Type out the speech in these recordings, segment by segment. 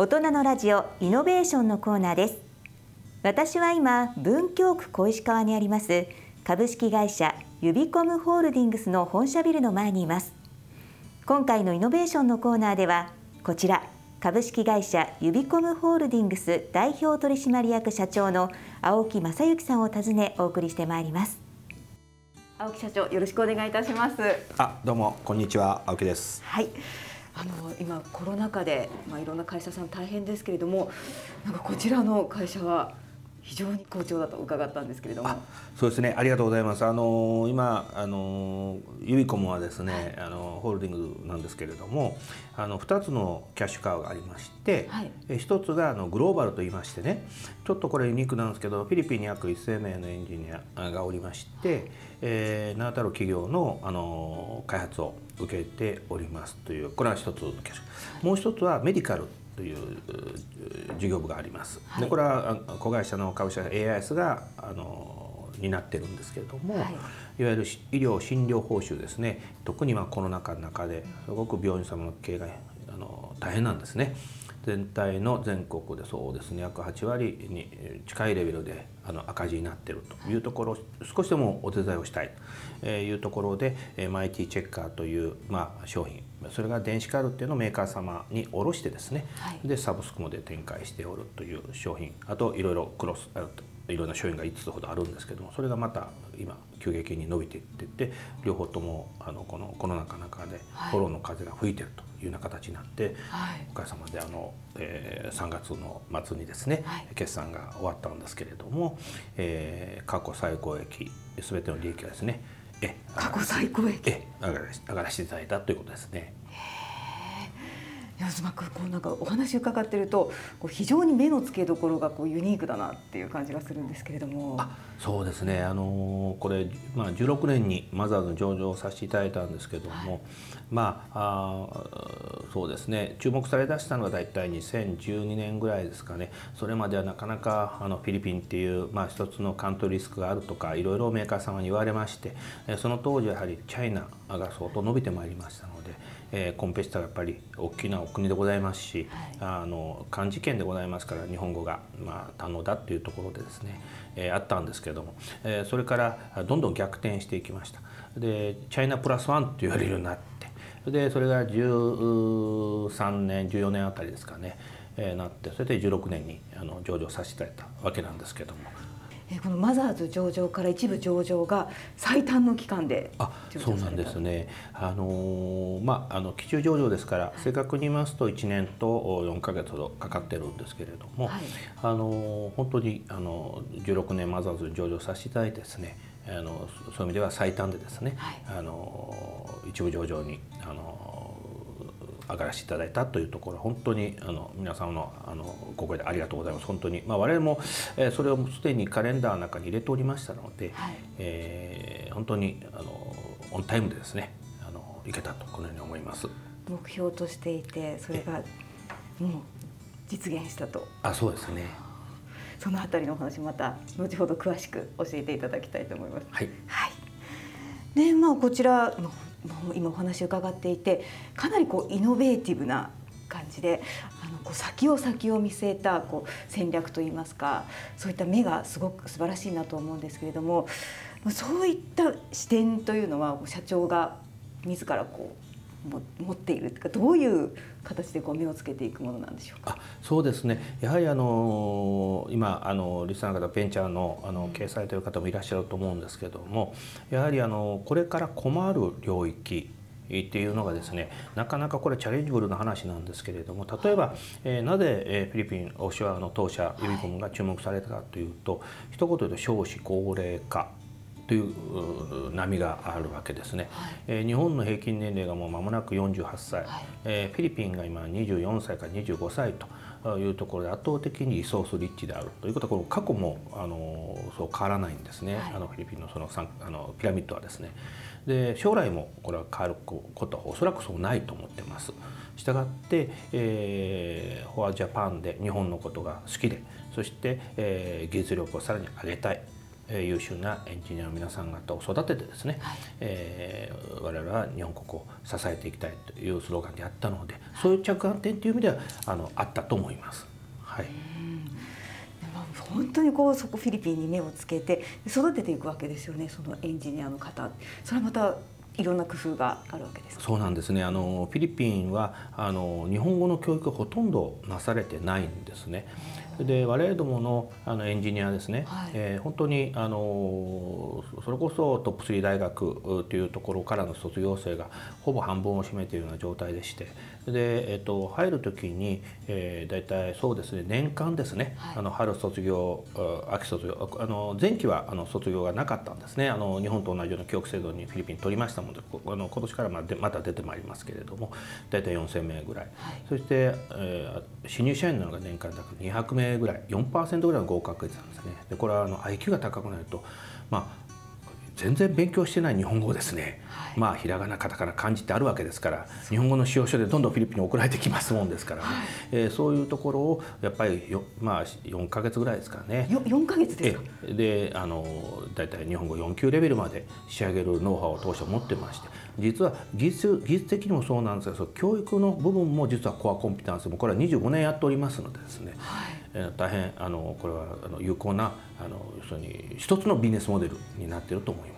大人のラジオイノベーションのコーナーです。私は今文京区小石川にあります株式会社ユビコムホールディングスの本社ビルの前にいます。今回のイノベーションのコーナーではこちら株式会社ユビコムホールディングス代表取締役社長の青木正幸さんを訪ねお送りしてまいります。青木社長よろしくお願いいたします。あどうもこんにちは青木です。はいあの今コロナ禍でまあいろんな会社さん大変ですけれどもなんかこちらの会社は非常に好調だと伺ったんですけれども。そうですね。ありがとうございます。あの今あのユビコムはですね、あのホールディングなんですけれども、あの二つのキャッシュカーがありまして、はい、え一つがあのグローバルと言いましてね、ちょっとこれユニークなんですけど、フィリピンに約1000名のエンジニアがおりまして、えー、名だたる企業のあの開発を受けておりますというこれは一つのキャッシュ。もう一つはメディカルという事業部があります。はい、でこれは子会社の株式 AIS があの担ってるんですけれども、はい、いわゆる医療診療報酬ですね特にまあコロナ禍の中ですごく病院様の経営があの大変なんですね。全体の全国でそうですね約8割に近いレベルであの赤字になっているというところ少しでもお手伝いをしたいというところでマイティチェッカーという、まあ、商品それが電子カードっていうのをメーカー様に卸してですね、はい、でサブスクもで展開しておるという商品あといろいろクロスいろんな商品が5つほどあるんですけどもそれがまた今急激に伸びていってって両方ともあのこのコロナ禍の中でフォローの風が吹いてるというような形になって、はい、おかげさまであの、えー、3月の末にですね、はい、決算が終わったんですけれども、えー、過去最高益全ての利益がですねえ過去最高益。え上がら上がらせていただいたということですね。安間君こうなんかお話伺ってるとこう非常に目の付けどころがこうユニークだなっていう感じがするんですけれども。あそうですね。あのこれ、まあ、16年にマザーズ上場させていただいたんですけども、はい、まああそうですね。注目されだしたのが大体2012年ぐらいですかね。それまではなかなかあのフィリピンっていう、まあ、一つのカントリーリスクがあるとかいろいろメーカー様に言われましてその当時やはりチャイナが相当伸びてまいりました。えー、コンペティターがやっぱり大きなお国でございますし、はい、あの漢字圏でございますから日本語が、まあ、堪能だっていうところでですね、えー、あったんですけども、えー、それからどんどん逆転していきました。でチャイナプラスワンと言われるようになってでそれが13年14年あたりですかね、えー、なってそれで16年にあの上場させていただいたわけなんですけども。このマザーズ上場から一部上場が最短の期間であそうなんですね。あのまああの基中上場ですから、はい、正確に言いますと1年と4か月ほどかかってるんですけれども、はい、あの本当にあの16年マザーズ上場させていただいてですね。あのそういう意味では最短でですね、はい、あの一部上場にあの上がらせていただいたというところ本当にあの皆様のあのご声でありがとうございます。本当に、まあ、我々も、えー、それをすでにカレンダーの中に入れておりましたので、はい、えー、本当にあのオンタイムでですねあのいけたとこのように思います。目標としていてそれがもう実現したと。あそうですね。そのあたりのお話また後ほど詳しく教えていただきたいと思います。はい、はい。でまあ、こちら今お話伺っていてかなりこうイノベーティブな感じであのこう先を先を見据えたこう戦略といいますかそういった目がすごく素晴らしいなと思うんですけれどもそういった視点というのは社長が自らこう持っているとかどういう形でこう目をつけていくものなんでしょうか？そうですね。やはりあの今あのリスナーの方ベンチャーのあの掲載という方もいらっしゃると思うんですけども、やはりあのこれから困る領域っていうのがですねなかなかこれチャレンジブルな話なんですけれども例えば、えー、なぜ、えー、フィリピンオシュアの当社ユニコムが注目されたかというと、はい、一言で言うと少子高齢化という波があるわけですね、はい、えー、日本の平均年齢がもう間もなく48歳、はい、えー、フィリピンが今24歳から25歳というところで圧倒的にリソースリッチであるということはこの過去もあのそう変わらないんですね、はい、あのフィリピンのそのあのピラミッドはですね。で将来もこれは変わることはおそらくそうないと思ってます。したがって、えー、フォアジャパンで日本のことが好きでそして、えー、技術力をさらに上げたい。えー、優秀なエンジニアの皆さん方を育ててですね、はい、えー、我々は日本国を支えていきたいというスローガンでやったので、そういう着眼点という意味ではあのあったと思います。はい。本当にこうそこフィリピンに目をつけて育てていくわけですよねそのエンジニアの方。それはまたいろんな工夫があるわけですそうなんですね。あのフィリピンはあの日本語の教育がほとんどなされてないんですね。で我々どものあのエンジニアですね、はい、えー、本当にあのそれこそトップ3大学というところからの卒業生がほぼ半分を占めているような状態でして。で、えっと、入る時に、えー、大体そうですね年間ですね、はい、あの春卒業秋卒業あの前期はあの卒業がなかったんですね。あの日本と同じような教育制度にフィリピン取りましたのであの今年からまでまた出てまいりますけれども大体4,000名ぐらい、はい、そして、えー、新入社員なのが年間だけ200名ぐらい4%ぐらいの合格率なんですね。でこれはあの IQ が高くなるとまあ全然勉強してない日本語ですね、はい、まあひらがなカタカナ漢字ってあるわけですから日本語の使用書でどんどんフィリピンに送られてきますもんですからね、はい、えー、そういうところをやっぱりよ、まあ、4か月ぐらいですかね。よ4か月ですか？であの大体日本語4級レベルまで仕上げるノウハウを当初持ってまして実は技術技術的にもそうなんですが教育の部分も実はコアコンピタンスもこれは25年やっておりますのでですね、はい大変あのこれはあの有効なあの要するに一つのビジネスモデルになっていると思います。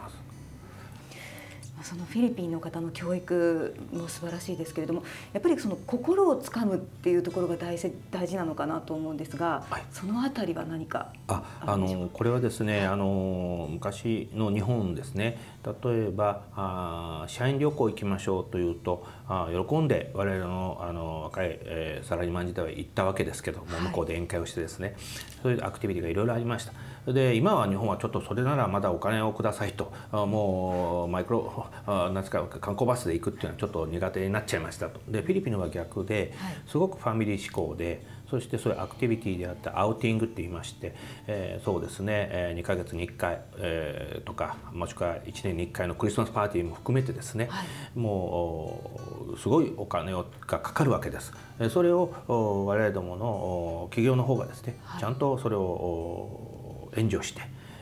そのフィリピンの方の教育も素晴らしいですけれどもやっぱりその心をつかむっていうところが大事大事なのかなと思うんですが、はい、そのあたりは何かああのこれはですね、あの昔の日本ですね。例えばあ社員旅行行きましょうというとあ喜んで我々のあの若い、えー、サラリーマン時代は行ったわけですけども、向こうで宴会をしてですね。そういうアクティビティがいろいろありました。で今は日本はちょっとそれならまだお金をくださいともうマイクロなんですか観光バスで行くっていうのはちょっと苦手になっちゃいましたと。でフィリピンは逆ですごくファミリー志向でそしてそういうアクティビティであったアウティングって言いまして、えー、そうですね、えー、2ヶ月に1回、えー、とかもしくは1年に1回のクリスマスパーティーも含めてですね、はい、もうすごいお金がかかるわけです。それを我々どもの企業の方がですね、はい、ちゃんとそれを援助して、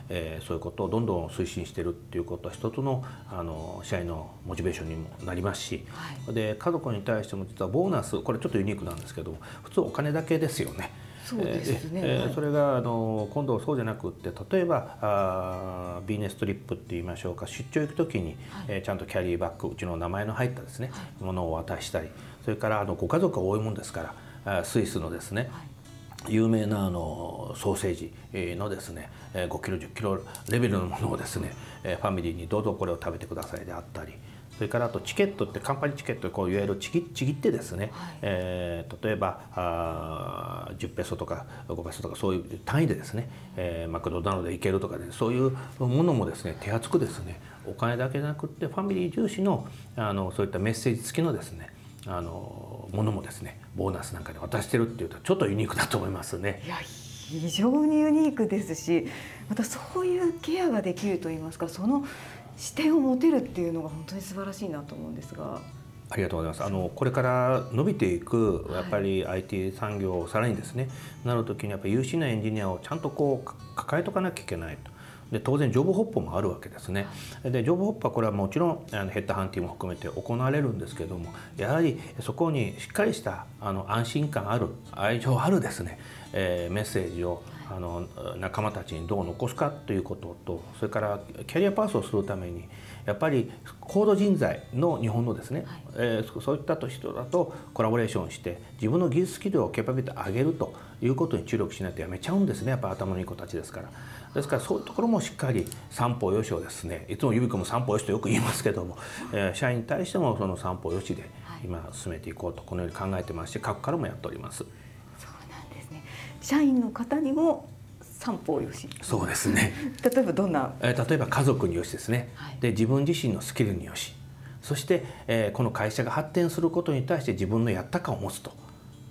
えー、そういうことをどんどん推進してるっていうことは一つのあの社員のモチベーションにもなりますし、はい、で家族に対しても実はボーナスこれちょっとユニークなんですけど普通お金だけですよね。そうですね、えー、それがあの今度そうじゃなくって例えばあビジネストリップって言いましょうか出張行く時に、はい、えー、ちゃんとキャリーバッグうちの名前の入ったですね、はい、ものを渡したりそれからあのご家族が多いもんですからスイスのですね、はい有名なあのソーセージのですね5キロ10キロレベルのものをですねファミリーにどうぞこれを食べてくださいであったりそれからあとチケットってカンパニーチケットこういわゆるちぎちぎってですね、はい、えー、例えばあ10ペソとか5ペソとかそういう単位でですね、えー、マクドナルドで行けるとかねそういうものもですね手厚くですねお金だけじゃなくってファミリー重視のあのそういったメッセージ付きのですねあのものもですねボーナスなんかで渡してるっていうとちょっとユニークだと思いますね。いや非常にユニークですしまたそういうケアができるといいますかその視点を持てるっていうのが本当に素晴らしいなと思うんですが。ありがとうございます。あのこれから伸びていくやっぱり IT 産業をさらにですね、なる時にやっぱり優秀なエンジニアをちゃんとこう抱えとかなきゃいけないと。で当然ジョブホップもあるわけですね。でジョブホップはこれはもちろんあのヘッドハンティングも含めて行われるんですけどもやはりそこにしっかりしたあの安心感ある愛情あるですね、えー、メッセージをあの仲間たちにどう残すかということとそれからキャリアパースをするためにやっぱり高度人材の日本のですね、はい、えー、そういった人だとコラボレーションして自分の技術スキルをケーパビリティ上げるということに注力しないとやめちゃうんですねやっぱ頭のいい子たちですから。ですからそういうところもしっかり三歩よしをですねいつも指子も三歩よしとよく言いますけども、えー、社員に対してもその三歩よしで今進めていこうとこのように考えてますし過去からもやっております。そうなんですね。社員の方にも三歩よし。そうですね。例えばどんな、えー、例えば家族によしですね、はい、で自分自身のスキルによし。そして、えー、この会社が発展することに対して自分のやった感を持つと。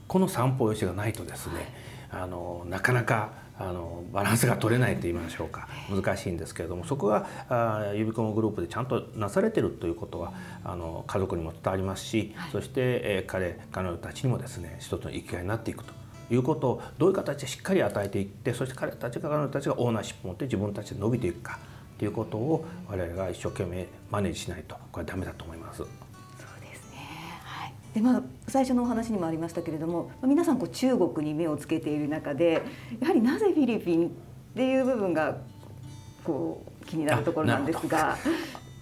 この三方よしがないとですね、はい、あのなかなかあのバランスが取れないと言いましょうか。難しいんですけれどもそこがあユビコムグループでちゃんとなされてるということはあの家族にも伝わりますし、はい、そして、えー、彼彼女たちにもですね一つの生きがいになっていくということをどういう形でしっかり与えていってそして彼たちが彼女たちがオーナーシップを持って自分たちで伸びていくかということを我々が一生懸命マネージしないとこれはダメだと思います。そうですね、はい。でまあ、最初のお話にもありましたけれども皆さんこう中国に目をつけている中でやはりなぜフィリピンっていう部分がこう気になるところなんですが。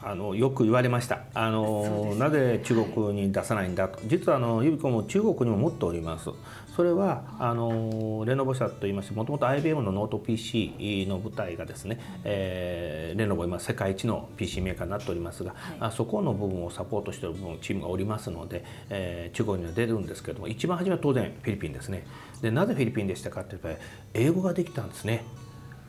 あのよく言われました。あの、ね、なぜ中国に出さないんだと。実はあのユビコムも中国にも持っておりますそれはあのレノボ社といいましてもともと IBM のノート PC の部隊がですね、えー、レノボ今世界一の PC メーカーになっておりますが、はい、そこの部分をサポートしている部分チームがおりますので、えー、中国には出るんですけれども一番初めは当然フィリピンですね。でなぜフィリピンでしたかって英語ができたんですね。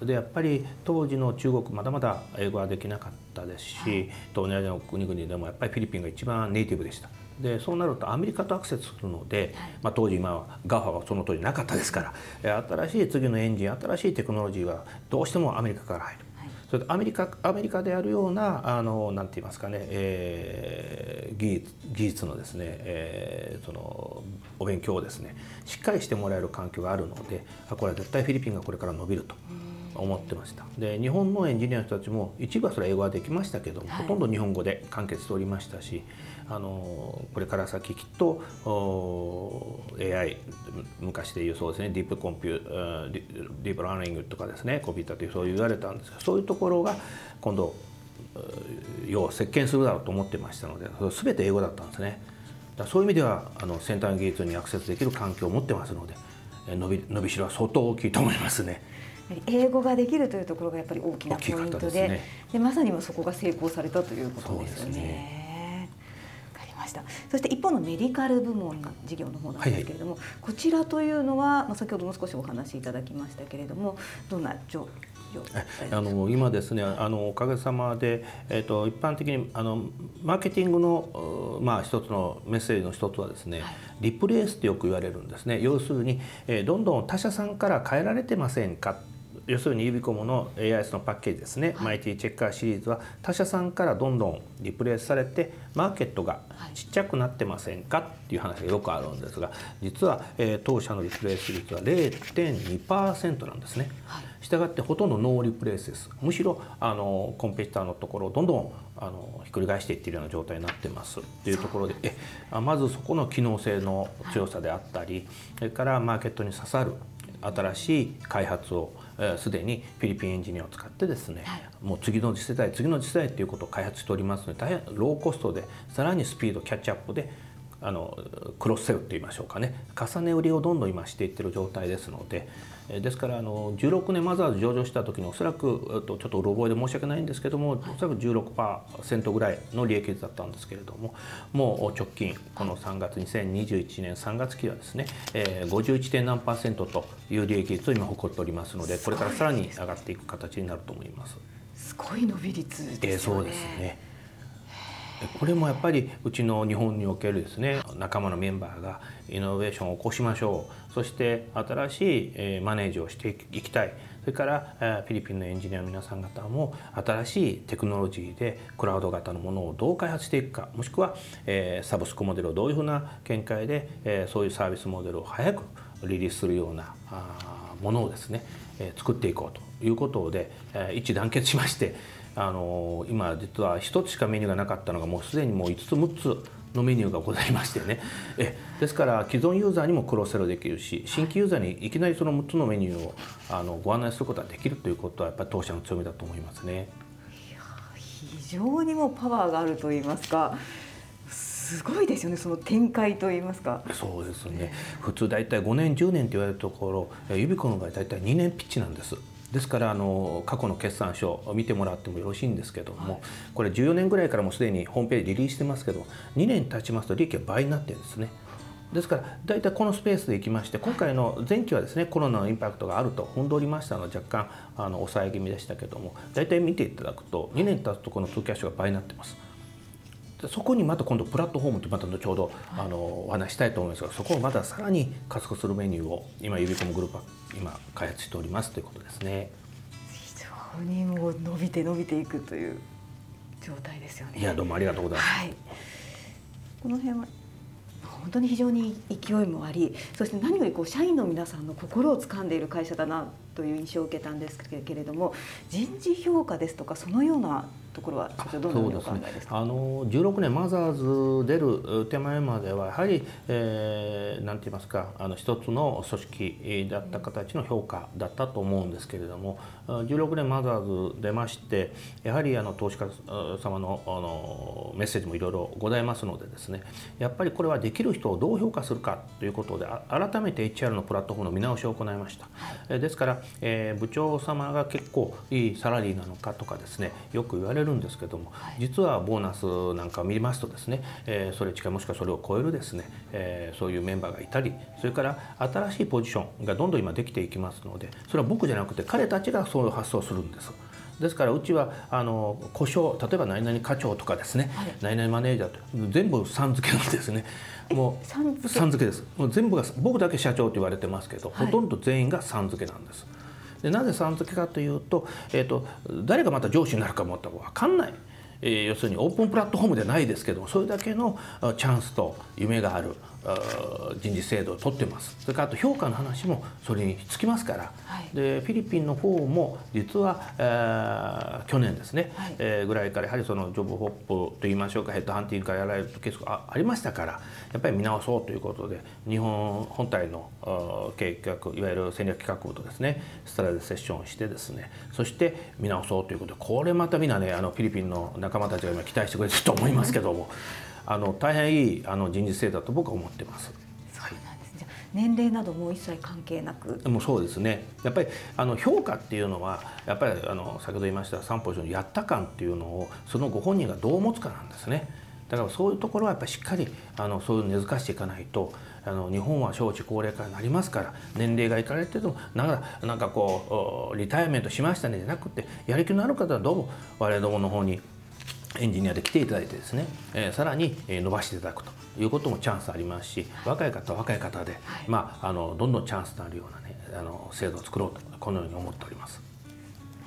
でやっぱり当時の中国まだまだ英語はできなかったですし、はい、東南アジアの国々でもやっぱりフィリピンが一番ネイティブでした。でそうなるとアメリカとアクセスするので、まあ、当時今は GAFA はその当時なかったですから新しい次のエンジン新しいテクノロジーはどうしてもアメリカから入る。それでアメリカアメリカでやるようなあのなんて言いますかね、えー、技術技術のですね、えー、そのお勉強をですねしっかりしてもらえる環境があるのでこれは絶対フィリピンがこれから伸びると。思ってましたで日本のエンジニアの人たちも一部はそれは英語はできましたけど、はい、ほとんど日本語で完結しておりましたしあのこれから先きっと AI 昔で言うそうですねディープコンピューディープラーニングとかですねコンピューターというそう言われたんですがそういうところが今度世を席巻するだろうと思ってましたので全て英語だったんですね。だそういう意味ではあの先端技術にアクセスできる環境を持ってますので伸び伸びしろは相当大きいと思いますね。英語ができるというところがやっぱり大きなポイントでで、ね、でまさにそこが成功されたということですよね。そして一方のメディカル部門の事業の方なんですけれども、はいはい、こちらというのは、まあ、先ほども少しお話しいただきましたけれどもどんな状あの今ですねあのおかげさまで、えーと、一般的にあのマーケティングの、まあ、一つのメッセージの一つはですね、はい、リプレイスってよく言われるんですね。要するに、えー、どんどん他社さんから変えられてませんか要するにユビコムの AIS のパッケージですね、はい、マイティチェッカーシリーズは他社さんからどんどんリプレイスされてマーケットがちっちゃくなってませんかっていう話がよくあるんですが実は、えー、当社のリプレイス率は0.2%なんですね。したがってほとんどノーリプレイスです。むしろあのコンペティターのところをどんどんあのひっくり返していっているような状態になってます。っていうところでえまずそこの機能性の強さであったりそれからマーケットに刺さる新しい開発をすでにフィリピンエンジニアを使ってですね、はい、もう次の次世代次の次世代ということを開発しておりますので大変ローコストでさらにスピードキャッチアップであのクロスセルといいましょうかね。重ね売りをどんどん今していってる状態ですのでですからあの16年マザーズ上場した時におそらくちょっとうろ覚えで申し訳ないんですけどもおそらく16%ぐらいの利益率だったんですけれどももう直近この3月2021年3月期はですね、えー、51. 何パーセントという利益率を今誇っておりますのでこれからさらに上がっていく形になると思います。すごい伸び率ですね。えー、そうですね。これもやっぱりうちの日本におけるですね仲間のメンバーがイノベーションを起こしましょうそして新しいマネージをしていきたい。それからフィリピンのエンジニアの皆さん方も新しいテクノロジーでクラウド型のものをどう開発していくかもしくはサブスクモデルをどういうふうな見解でそういうサービスモデルを早くリリースするようなものをですね作っていこうということで一致団結しましてあの今実は1つしかメニューがなかったのがもうすでにもう5つ6つのメニューがございましてね。えですから既存ユーザーにもクロスセルできるし新規ユーザーにいきなりその6つのメニューをあのご案内することができるということはやっぱり当社の強みだと思いますね。非常にもパワーがあると言いますかすごいですよねその展開と言いますか。そうですね。普通大体5年10年と言われるところユビコの場合大体2年ピッチなんですですからあの過去の決算書を見てもらってもよろしいんですけども、はい、これ14年ぐらいからもうすでにホームページリリースしてますけど2年経ちますと利益が倍になってるんですね。ですから大体このスペースでいきまして今回の前期はですねコロナのインパクトがあると踏んでおりましたので若干あの抑え気味でしたけども大体見ていただくと2年経つとこの通キャッシュが倍になってます。そこにまた今度プラットフォームってまた後ほどあのお話したいと思いますがそこをまたさらに加速するメニューを今ユビコムグループは今開発しておりますということですね。非常にもう伸びて伸びていくという状態ですよね。いやどうもありがとうございます。はい、この辺は本当に非常に勢いもありそして何よりこう社員の皆さんの心を掴んでいる会社だなという印象を受けたんですけれども人事評価ですとかそのようなところはどのようにお考えですか？あの16年マザーズ出る手前まではやはり、えー、なんて言いますかあの一つの組織だった形の評価だったと思うんですけれども16年マザーズ出ましてやはりあの投資家様のあのメッセージもいろいろございますのでですねやっぱりこれはできる人をどう評価するかということで改めて HR のプラットフォームの見直しを行いました。はい、ですから、えー、部長様が結構いいサラリーなのかとかですねよく言われるんですけども、はい、実はボーナスなんかを見ますとですね、えー、それ近いもしくはそれを超えるですね、えー、そういうメンバーがいたりそれから新しいポジションがどんどん今できていきますのでそれは僕じゃなくて彼たちがそういう発想をするんです。ですからうちはあの故障例えば何々課長とかですね、はい、何々マネージャーと全部さん付けなんですね。もうさん付け？です。もう全部が僕だけ社長と言われてますけど、はい、ほとんど全員がさん付けなんです。でなぜさん付けかというと,、えーと、誰がまた上司になるかも分かんない。えー、要するにオープンプラットフォームでないですけどそれだけのチャンスと夢がある人事制度を取ってます。それからあと評価の話もそれにつきますから、はい、でフィリピンの方も実は、えー、去年ですね、はい、えー、ぐらいからやはりそのジョブホップといいましょうかヘッドハンティングからやられるケースがありましたからやっぱり見直そうということで日本本体の計画いわゆる戦略企画部とですねスタラでセッションをしてですねそして見直そうということでこれまたみんなねあのフィリピンの仲間たちが今期待してくれてると思いますけども。あの大変いいあの人事制度だと僕は思ってます。年齢なども一切関係なく。もうそうですね。やっぱりあの評価っていうのはやっぱりあの先ほど言いました三歩以上のやった感っていうのをそのご本人がどう持つかなんですね。だからそういうところはやっぱりしっかりあのそういう根付かしていかないとあの日本は少子高齢化になりますから年齢がいかれててもなんかなんかこうリタイアメントしましたねじゃなくてやる気のある方はどうも我々どもの方にエンジニアで来ていただいてですね、えー、さらに伸ばしていただくということもチャンスありますし、若い方は若い方で、はい、まあ、あのどんどんチャンスになるようなねあの制度を作ろうとこのように思っております。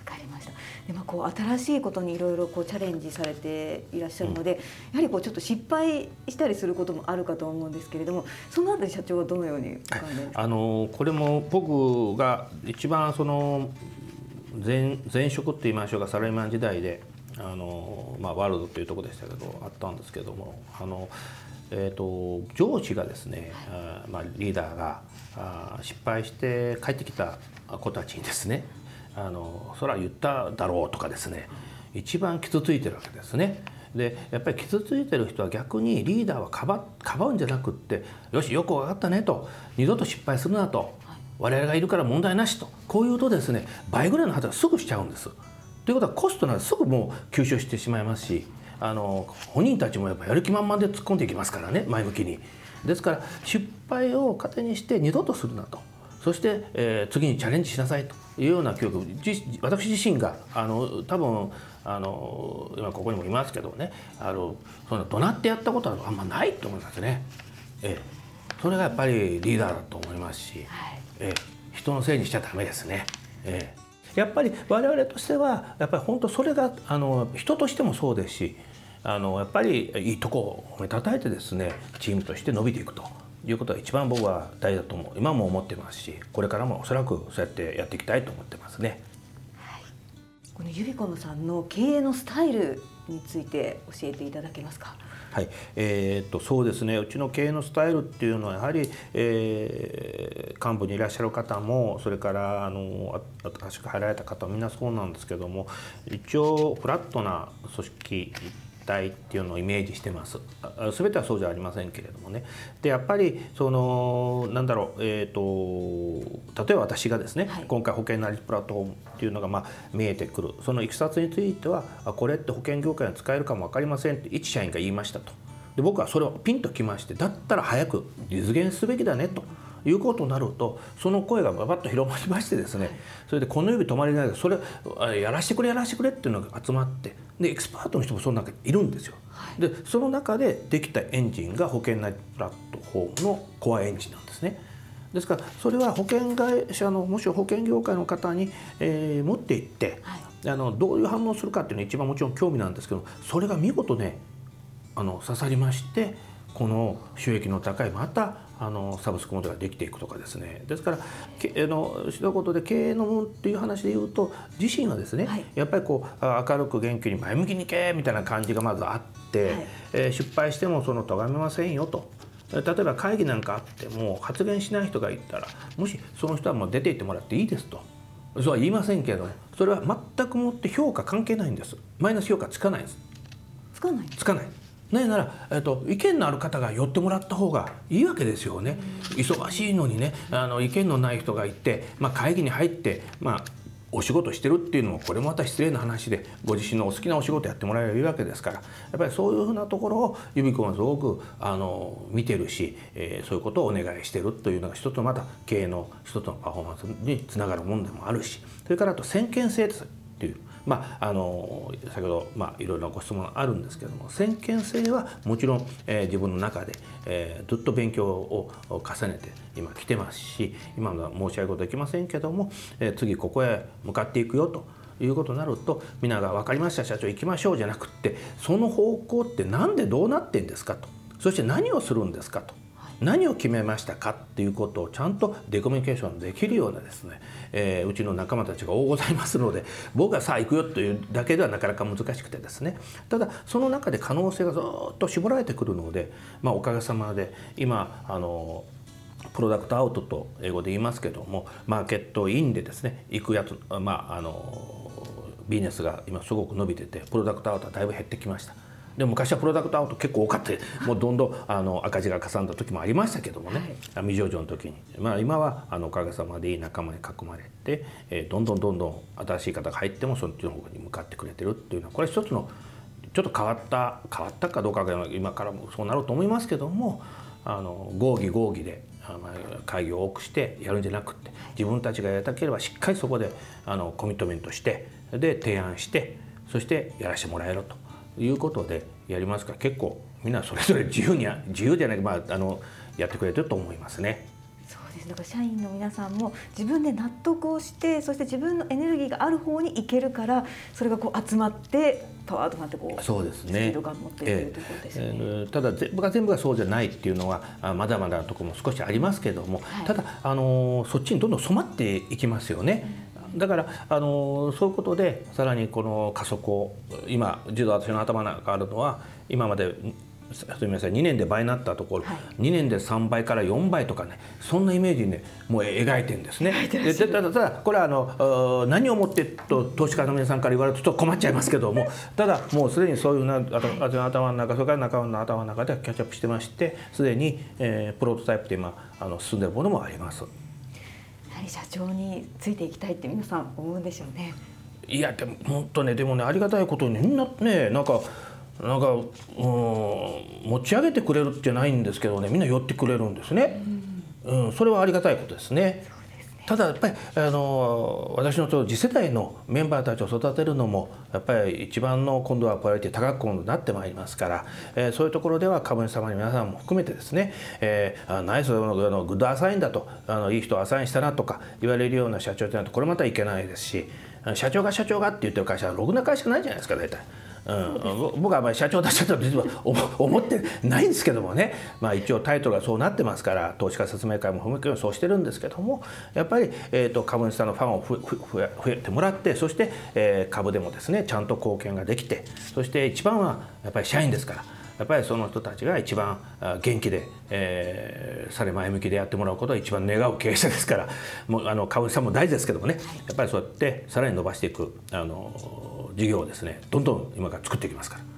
わかりました。でもこう新しいことにいろいろこうチャレンジされていらっしゃるので、うん、やはりこうちょっと失敗したりすることもあるかと思うんですけれどもそのあたり社長はどのようにお考えですか、あのこれも僕が一番その前前職って言いましょうかサラリーマン時代であの、まあ、ワールドというとこでしたけどあったんですけどもあの、えーと、上司がですね、はい、まあ、リーダーがあ失敗して帰ってきた子たちにですねあのそれは言っただろうとかですね一番傷ついてるわけですね。でやっぱり傷ついてる人は逆にリーダーはかばかばうんじゃなくってよしよく分かったねと二度と失敗するなと我々がいるから問題なしとこういうとですね倍ぐらいの働きすぐしちゃうんです。ということはコストならすぐもう吸収してしまいますしあの本人たちもやっぱやる気満々で突っ込んでいきますからね前向きに。ですから失敗を糧にして二度とするなとそして、えー、次にチャレンジしなさいというような教育私自身があの多分あの今ここにもいますけどねあのその怒鳴ってやったことはあんまないと思いますね。えー、それがやっぱりリーダーだと思いますし、はい、えー、人のせいにしちゃダメですね。えーやっぱり我々としてはやっぱり本当それがあの人としてもそうですしあのやっぱりいいとこを褒めたたえてですねチームとして伸びていくということが一番僕は大事だと思う今も思ってますしこれからもおそらくそうやってやっていきたいと思ってますね。はい、このユビコムさんの経営のスタイルについて教えていただけますか？はい。えー、っとそうですね。うちの経営のスタイルっていうのはやはり、えー、幹部にいらっしゃる方もそれからあの新しく入られた方もみんなそうなんですけども一応フラットな組織体っていうのをイメージしてます。全てはそうじゃありませんけれどもね。でやっぱりそのなんだろうえっ、ー、と例えば私がですね、はい、今回保険なりプラットフォームっていうのがまあ見えてくる。そのいきさつについてはこれって保険業界に使えるかも分かりませんって一社員が言いましたと。で僕はそれをピンときましてだったら早く実現すべきだねと。いうことになるとその声がばばっと広まりましてですねそれでこの指止まりないでそれやらしてくれやらしてくれっていうのが集まってでエキスパートの人もその中にいるんですよ。はい、でその中でできたエンジンが保険内プラットフォームのコアエンジンなんですね。ですからそれは保険会社のもし保険業界の方に、えー、持っていって、はい、あのどういう反応をするかっていうのが一番もちろん興味なんですけどそれが見事ねあの刺さりましてこの収益の高いまたあのサブスクモデルができていくとかですね。ですからけあの一言で経営のっていう話で言うと自身はですね、はい、やっぱりこう明るく元気に前向きにいけみたいな感じがまずあって、はい、えー、失敗してもその咎めませんよと。例えば会議なんかあっても発言しない人がいたらもしその人はもう出て行ってもらっていいですと。そうは言いませんけどそれは全くもって評価関係ないんです。マイナス評価つかないです。つかない。つかないなぜなら、えっと、意見のある方が寄ってもらった方がいいわけですよね。忙しいのにねあの意見のない人がいて、まあ、会議に入って、まあ、お仕事してるっていうのもこれもまた失礼な話でご自身のお好きなお仕事やってもらえばいいわけですからやっぱりそういうふうなところを由美子はすごくあの見てるし、えー、そういうことをお願いしてるというのが一つのまた経営の一つのパフォーマンスにつながるものでもあるしそれからあと先見性っていうまあ、あの先ほど、まあ、いろいろなご質問あるんですけども先見性はもちろん、えー、自分の中で、えー、ずっと勉強を重ねて今来てますし今のは申し上げことできませんけども、えー、次ここへ向かっていくよと。いうことになると皆が「分かりました社長行きましょう」じゃなくってその方向って何でどうなってんですかとそして何をするんですかと何を決めましたかっていうことをちゃんとデコミュニケーションできるようなですね、えー、うちの仲間たちが多ございますので僕がさあ行くよというだけではなかなか難しくてですねただその中で可能性がずっと絞られてくるので、まあ、おかげさまで今あのプロダクトアウトと英語で言いますけどもマーケットインでですね行くやつまああのビジネスが今すごく伸びててプロダクトアウトはだいぶ減ってきました。で昔はプロダクトアウト結構多かった。もうどんどんあの赤字がかさんだ時もありましたけどもね、はい、未上場の時に、まあ、今はあのおかげさまでいい仲間に囲まれて、えー、どんどんどんどん新しい方が入ってもそっちの方に向かってくれてるっていうのはこれ一つのちょっと変わった変わったかどうかが今からもそうなると思いますけどもあの合議合議で会議を多くしてやるんじゃなくて自分たちがやりたければしっかりそこであのコミットメントしてで提案してそしてやらせてもらえると。いうことでやりますか。ら結構みんなそれぞれ自由に自由じゃないまああのやってくれてると思いますね。そうです。だから社員の皆さんも自分で納得をしてそして自分のエネルギーがある方に行けるからそれがこう集まってパワーとなってこうそうですね。スピード感持っているということですね、えー、ただ全部が全部がそうじゃないっていうのはまだまだところも少しありますけども、はい、ただあのそっちにどんどん染まっていきますよね。だからあのそういうことでさらにこの加速を今児童私の頭の中あるのは今まですみません2年で倍になったところ、はい、2年で3倍から4倍とかねそんなイメージねもう描いてるんですね。でただただこれはあの何をもってと投資家の皆さんから言われるとちょっと困っちゃいますけどもただもうすでにそういうな私の頭の中それから中の頭の中ではキャッチアップしてましてすでに、えー、プロトタイプで今あの進んでるものもあります。り社長についていきたいって皆さん思うんでしょうね。いやでも本当ねでもねありがたいことにみんなねなんかなんかうん持ち上げてくれるってないんですけどねみんな寄ってくれるんですね。うん、うん、それはありがたいことですね。ただやっぱりあの私の次世代のメンバーたちを育てるのもやっぱり一番の今度はプライオリティ高く今度なってまいりますから、えー、そういうところでは株主様に皆さんも含めてですね、えー、ナイスのグッドアサインだとあのいい人をアサインしたなとか言われるような社長ってなるとこれまたいけないですし社長が社長がって言ってる会社はろくな会社ないじゃないですか大体。うん、僕はまあ社長たちだと実は思ってないんですけどもね、まあ、一応タイトルがそうなってますから投資家説明会も含めてそうしてるんですけども。やっぱり、えーと、株主さんのファンを増えてもらってそして、えー、株でもですねちゃんと貢献ができてそして一番はやっぱり社員ですから。やっぱりその人たちが一番元気で、えー、され前向きでやってもらうことを一番願う経営者ですからもうあの株主さんも大事ですけどもねやっぱりそうやってさらに伸ばしていくあの事業をですねどんどん今から作っていきますから。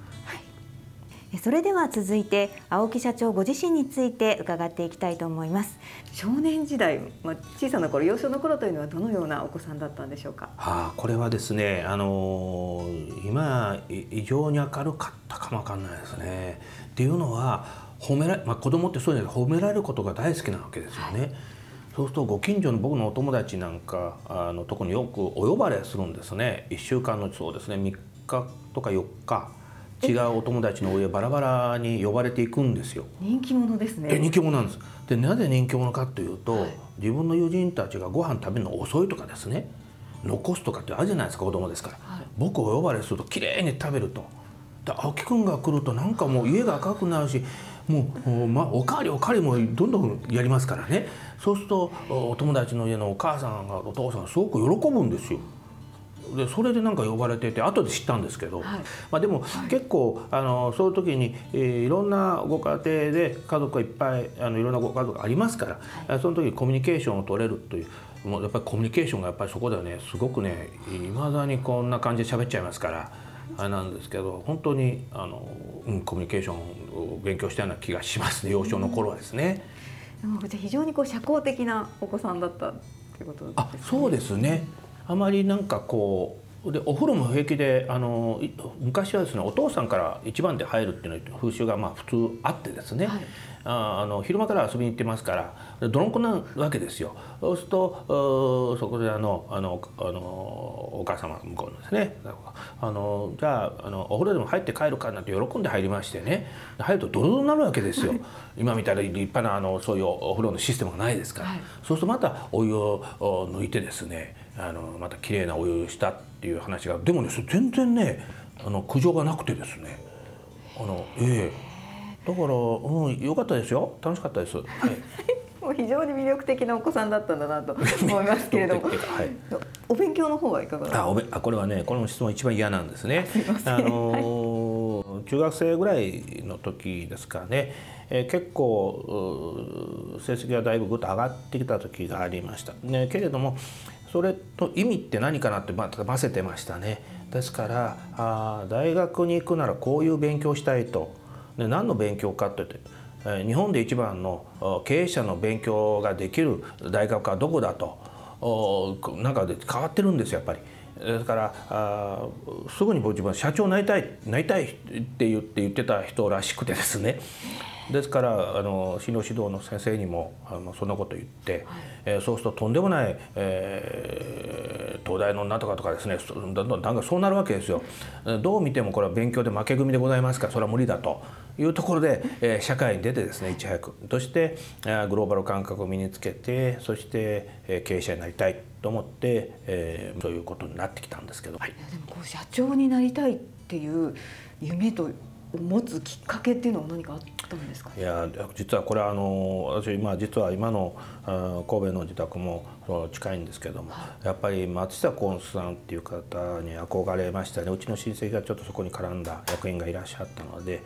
それでは続いて青木社長ご自身について伺っていきたいと思います。少年時代、まあ、小さな頃幼少の頃というのはどのようなお子さんだったんでしょうか、はあ、これはですね、あのー、今異常に明るかったかもわかんないですね。っていうのは褒めら、まあ、子供ってそういうの褒められることが大好きなわけですよね、はい。そうするとご近所の僕のお友達なんかあのとこによくお呼ばれするんですね。1週間のそうですね3日とか4日違うお友達の家バラバラに呼ばれていくんですよ。人気者ですね。人気者なんです。でなぜ人気者かというと、はい、自分の友人たちがご飯食べるの遅いとかですね。残すとかってあるじゃないですか子供ですから、はい、僕を呼ばれすると綺麗に食べると。で青木君が来るとなんかもう家が赤くなるしもう、ま、おかわりおかわりもどんどんやりますからね。そうするとお友達の家のお母さんがお父さんすごく喜ぶんですよ。でそれでなんか呼ばれてて後で知ったんですけど、はい、まあ、でも結構あのそういう時に、えー、いろんなご家庭で家族がいっぱいあのいろんなご家族がありますから、はい、その時にコミュニケーションを取れるというもうやっぱりコミュニケーションがやっぱりそこではねすごくねいまだにこんな感じで喋っちゃいますから。あれなんですけど本当にあの、うん、コミュニケーションを勉強したような気がしますね幼少の頃はですね。うん、じゃ非常にこう社交的なお子さんだったってことですね。あそうですねあまりなんかこうでお風呂も平気であの昔はですねお父さんから一番で入るっていうの風習がまあ普通あってですね、はい、ああの昼間から遊びに行ってますから泥んこなわけですよ。そうするとそこであのあのあのお母様向こうのですね。あのじゃああのお風呂でも入って帰るかなんて喜んで入りましてね。入るとドロドロになるわけですよ。今みたいな立派なあのそういうお風呂のシステムがないですから、はい、そうするとまたお湯を抜いてですねあのまた綺麗なお湯したっていう話がでもね全然ねあの苦情がなくてですね。あのええ。だからうん良かったですよ。楽しかったです。はい。もう非常に魅力的なお子さんだったんだなと 思いますけれども、はい、お勉強の方はいかがですか？あ、おべあこれはねこの質問一番嫌なんですね。すあのーはい、中学生ぐらいの時ですかね、えー、結構成績がだいぶぐっと上がってきた時がありました。ねけれどもそれと意味って何かなってまませてましたね。ですからあ大学に行くならこういう勉強したいと。で何の勉強かって言って日本で一番の経営者の勉強ができる大学はどこだとなんかで変わってるんですよやっぱり。ですからあすぐに僕自分は社長になりたいなりたいって言って言ってた人らしくてですねですからあの進路指導の先生にもあのそんなこと言って、はい、えー、そうするととんでもない、えー、東大のなんとかとかですねだんだんだんだんそうなるわけですよ。どう見てもこれは勉強で負け組でございますからそれは無理だというところで、えー、社会に出てですねいち早くとしてグローバル感覚を身につけてそして、えー、経営者になりたいと思って、えー、そういうことになってきたんですけど。はい、でもこう社長になりたいっていう夢と持つきっかけっていうのは何かあったんですか？いや実はこれはあの私今実は今の神戸の自宅も近いんですけども、はい、やっぱり松下幸之さんっていう方に憧れましたねうちの親戚がちょっとそこに絡んだ役員がいらっしゃったので。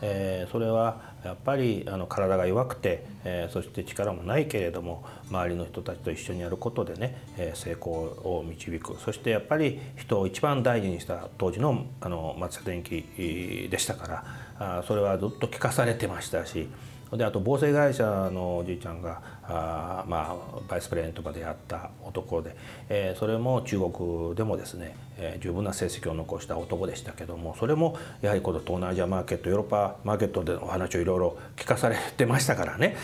えー、それはやっぱりあの体が弱くて、えー、そして力もないけれども周りの人たちと一緒にやることでね、えー、成功を導くそしてやっぱり人を一番大事にした当時のあの松田電機でしたからあそれはずっと聞かされてましたし。であと防災会社のおじいちゃんがあまあバイスプレーンとかでやった男で、えー、それも中国でもですね、えー、十分な成績を残した男でしたけどもそれもやはりこの東南アジアマーケットヨーロッパマーケットでのお話をいろいろ聞かされてましたからね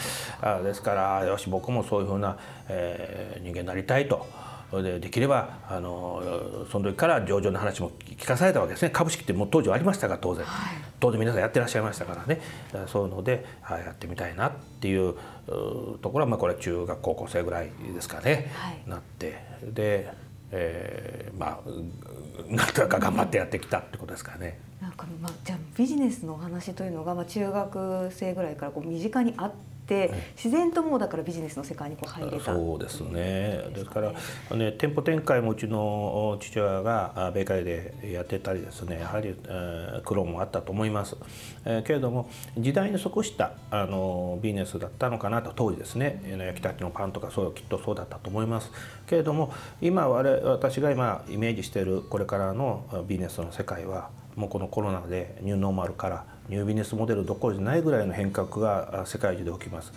あですからよし僕もそういうふうな、えー、人間になりたいと。でできればあのその時から上場の話も聞かされたわけですね。株式ってもう当時はありましたから当然、はい、当然皆さんやってらっしゃいましたからね。そういうのでやってみたいなっていうところは、まあ、これは中学高校生ぐらいですかね、はい、なって。で、えー、まあなんとか頑張ってやってきたってことですかね。なんかまあ、じゃあビジネスのお話というのが、まあ、中学生ぐらいからこう身近にあって自然ともうだからビジネスの世界にこう入れた。そうですね。ですからね店舗展開もうちの父親が米会でやってたりですねやはり、えー、苦労もあったと思います、えー、けれども時代に即したあのビジネスだったのかなと当時ですね。焼きたてのパンとかそうきっとそうだったと思います。けれども今我私が今イメージしているこれからのビジネスの世界はもうこのコロナでニューノーマルからニュービジネスモデルどころじゃないぐらいの変革が世界中で起きます。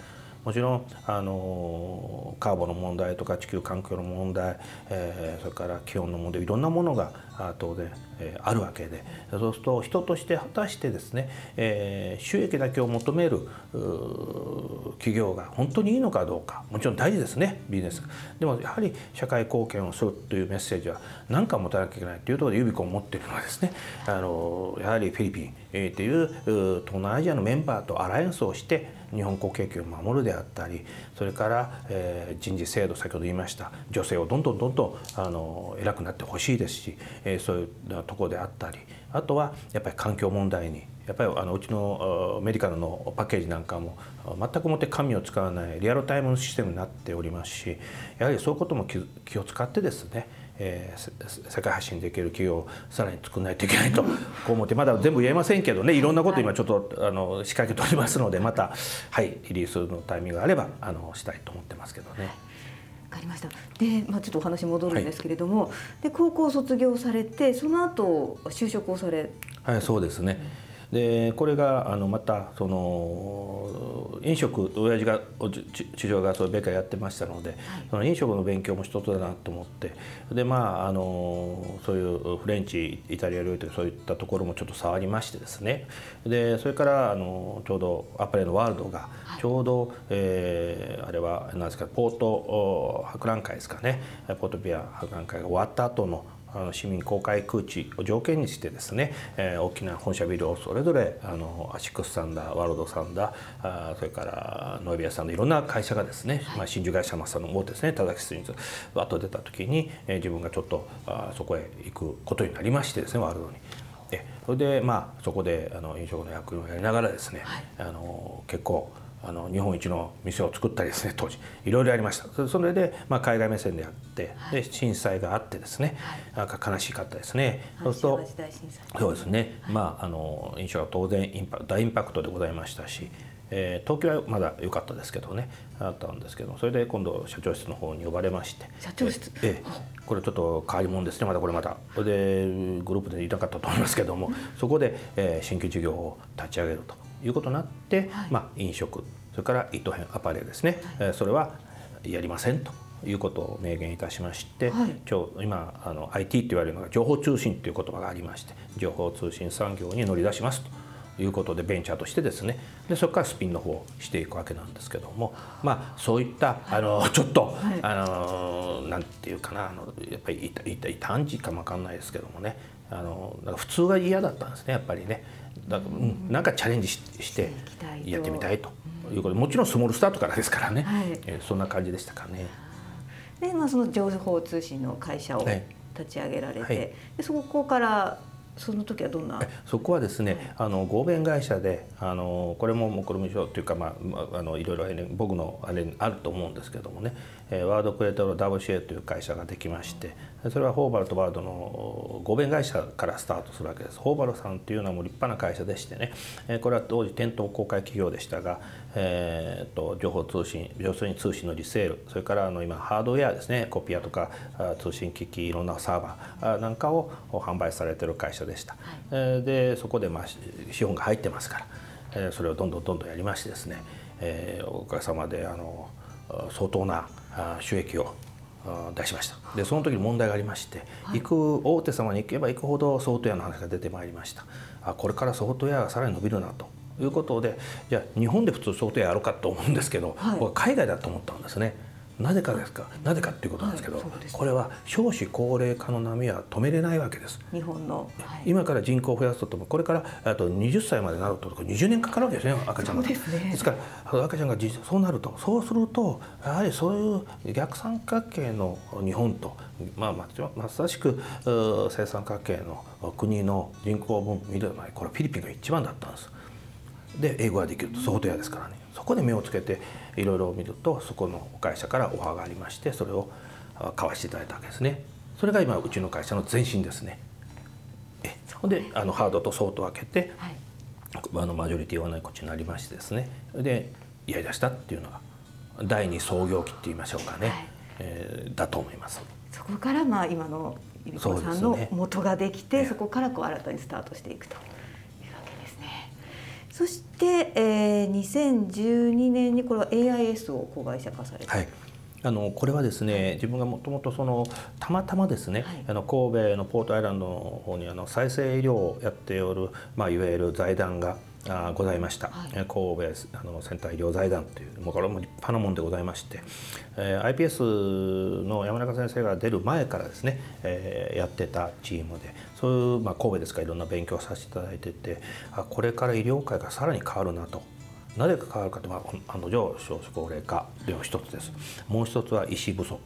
もちろんあのカーボンの問題とか地球環境の問題、えー、それから気温の問題いろんなものが当然、え、あるわけで。そうすると人として果たしてですね、え、収益だけを求める企業が本当にいいのかどうか。もちろん大事ですねビジネスでもやはり社会貢献をするというメッセージは何か持たなきゃいけないというところでユビコンを持っているのはですねあのやはりフィリピン、えー、という東南アジアのメンバーとアライアンスをして日本国益を守るであったりそれから、え、人事制度先ほど言いました女性をどんどんどんどんあの偉くなってほしいですし、えー、そういうところであったりあとはやっぱり環境問題にやっぱりあのうちのメディカルのパッケージなんかも全くもって紙を使わないリアルタイムのシステムになっておりますしやはりそういうことも気を使ってですねえー、世界発信できる企業をさらに作らないといけないと こう思ってまだ全部言えませんけどねいろんなこと今ちょっとあの仕掛けておりますのでまたはいリリースのタイミングがあればあのしたいと思ってますけどね。わかりました。で、まあ、ちょっとお話戻るんですけれども、はい、で高校を卒業されてその後就職をされはいそうですね、でこれがあのまたその飲食親父が地上がそうベカやってましたので、はい、その飲食の勉強も一つだなと思ってでまああのそういうフレンチイタリア料理とかそういったところもちょっと触りましてですね。でそれからあのちょうどアパレルのワールドがちょうど、はい、えー、あれは何ですかポート博覧会ですかね。ポートピア博覧会が終わった後のあの市民公開空地を条件にしてですね、えー、大きな本社ビルをそれぞれあのアシックスさんだワールドさんだあそれからノエビアさんのいろんな会社がですね、はい、まあ、真珠会社マスターの大手ですね田崎真珠がわっと出た時に、えー、自分がちょっとあそこへ行くことになりましてですねワールドに。でそれでまあそこであの飲食の役員をやりながらですね、はい、あの結構あの日本一の店を作ったりですね当時いろいろやりました。それで、まあ、海外目線でやって、はい、で震災があってですね、はい、なんか悲しかったですね。そうするとそうですね、はい、まああの印象は当然インパ大インパクトでございましたし、えー、東京はまだ良かったですけどね。あったんですけどそれで今度社長室の方に呼ばれまして社長室。ええこれちょっと変わり者ですね。まだこれまたでグループでいなかったと思いますけどもそこで、えー、新規事業を立ち上げるということになって、はい、まあ、飲食それから糸編アパレルですね、はい、それはやりませんということを明言いたしまして、はい、今日今あの IT って言われるのが情報通信という言葉がありまして情報通信産業に乗り出しますと。いうことでベンチャーとしてですね。でそこからスピンの方をしていくわけなんですけどもまあそういったあのちょっと、はい、あのなんていうかなあのやっぱり異端児かもわかんないですけどもね。あの普通が嫌だったんですねやっぱりね。だから、うん、なんかチャレンジしてやってみたいということでもちろんスモールスタートからですからね、はい、えー、そんな感じでしたかね。で、まあ、その情報通信の会社を立ち上げられて、はい、でそこからその時はどんなそこはですね、あの合弁会社であのこれも目論見書というか、まあ、あのいろいろ、ね、僕のあれにあると思うんですけどもね、えー、ワードクレートの WCA という会社ができましてそれはホーバルとワードの合弁会社からスタートするわけです。ホーバルさんというのはもう立派な会社でしてね、えー、これは当時店頭公開企業でしたが、えーと、情報通信要するに通信のリセールそれからあの今ハードウェアですね。コピアとか通信機器いろんなサーバーなんかを販売されてる会社でした、はい、でそこでまあ資本が入ってますから、えそれをどんどんどんどんやりましてですね、えー、おかげさまであの相当な収益を出しました。でその時に問題がありまして、はい、行く大手様に行けば行くほどソフトウェアの話が出てまいりました。あこれからソフトウェアがさらに伸びるなということでじゃあ日本で普通ソフトウェアやろうかと思うんですけど、はい、海外だと思ったんですね。なぜかですか？なぜかっていうことなんですけど、はい、これは少子高齢化の波は止めれないわけです。日本の、はい、今から人口を増やすとともこれからあと20歳までなると20年かかるわけですね赤ちゃんが。ですから赤ちゃんがそうなるとそうするとやはりそういう逆三角形の日本とまあ、まさしく正三角形の国の人口分見る前これフィリピンが一番だったんです。で英語ができるとソフトウェアですからね。そこで目をつけていろいろ見るとそこの会社からオファーがありましてそれを買わしていただいたわけですね。それが今うちの会社の前身ですね。えであのハードとソフトを分けて、はい、あのマジョリティはないこっちになりましてですね。でやりだしたっていうのが第二創業期って言いましょうかね、はい、えー、だと思います。そこからまあ今のゆり子さんの元ができてそ、ね,、こからこう新たにスタートしていくと。そして、えー、2012年にこれは AIS を子会社化された、はい。あのこれはですね自分がもともとそのたまたまですね、はい、あの神戸のポートアイランドの方にあの再生医療をやっておる、まあ、いわゆる財団があございました、はい、神戸あのセンター医療財団というもうこれも立派なもんでございまして、えー、iPS の山中先生が出る前からですね、えー、やってたチームでそういう、まあ、神戸ですからいろんな勉強させていただいててあこれから医療界がさらに変わるなと。なぜか変わるかと、まあ、案の定少子高齢化では一つですもう一つは医師不足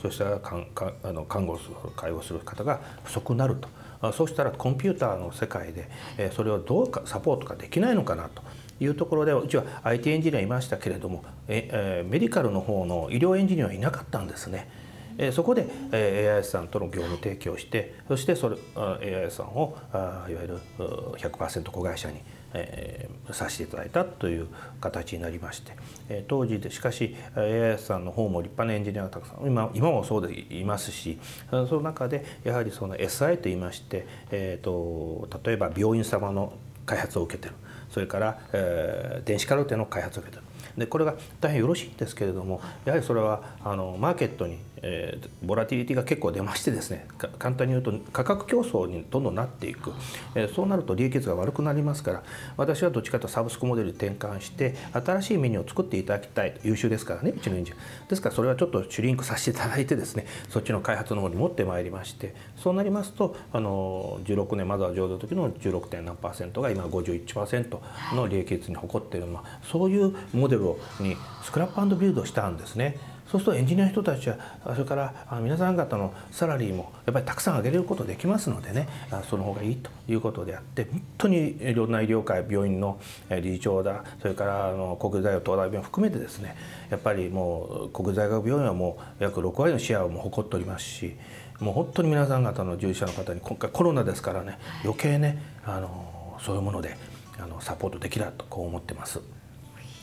そしたら看あの看護する介護する方が不足になるとそうしたらコンピューターの世界で、えそれをどうかサポートができないのかなと。いうところでうちは IT エンジニアいましたけれどもえ、えメディカルの方の医療エンジニアはいなかったんですね。えそこで、え AIS さんとの業務提供してそしてそれ AIS さんをあいわゆる100%子会社にえー、させていただいたという形になりまして、えー、当時でしかし AIS さんの方も立派なエンジニアがたくさん今今もそうでいますしその中でやはりその SI といいまして、えーと、例えば病院様の開発を受けてる。それから、えー、電子カルテの開発を受けてる。でこれが大変よろしいんですけれどもやはりそれはあのマーケットにえー、ボラティリティが結構出ましてですね簡単に言うと価格競争にどんどんなっていく、えー、そうなると利益率が悪くなりますから私はどっちかというとサブスクモデルに転換して新しいメニューを作っていただきたい優秀ですからねうちのエンジンですからそれはちょっとシュリンクさせていただいてですねそっちの開発の方に持ってまいりましてそうなりますとあの16年まずは上場の時の 16. 何パーセントが今51%の利益率に誇っている、まあ、そういうモデルにスクラップビルドしたんですね。そうするとエンジニアの人たちはそれから皆さん方のサラリーもやっぱりたくさん上げれることできますのでねその方がいいということであって本当にいろんな医療界病院の理事長だそれからあの国際東大病院含めてですねやっぱりもう国際学病院はもう約6割のシェアをも誇っておりますしもう本当に皆さん方の従事者の方に今回コロナですからね余計ねあのそういうものであのサポートできたとこう思ってます。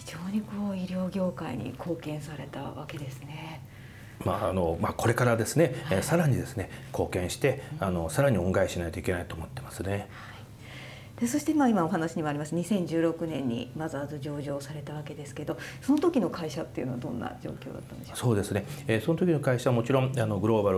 非常にこう医療業界に貢献されたわけですね。まああのまあ、これからですね、はい、さらにですね貢献してあのさらに恩返ししないといけないと思ってますね。でそしてまあ今お話にもあります2016年にマザーズ上場されたわけですけどその時の会社っていうのはどんな状況だったんでしょう？かそうですね、えー、その時の会社はもちろんあのグローバル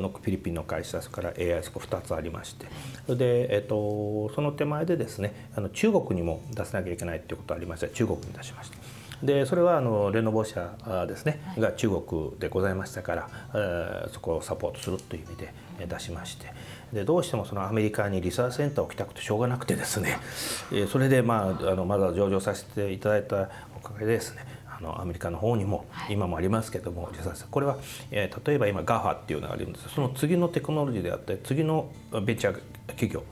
のフィリピンの会社それから AI そこ2つありまして。で、えーと、その手前でですねあの中国にも出さなきゃいけないということがありまして中国に出しました。でそれはあのレノボ社ですね、が中国でございましたから、えー、そこをサポートするという意味で出しましてでどうしてもそのアメリカにリサーチセンターを置きたくてしょうがなくてですね、えそれでまああのまだ上場させていただいたおかげでですねあのアメリカの方にも今もありますけどもこれは、えー、例えば今 GAFA っていうのがあるんです。その次のテクノロジーであって次のベンチャー企業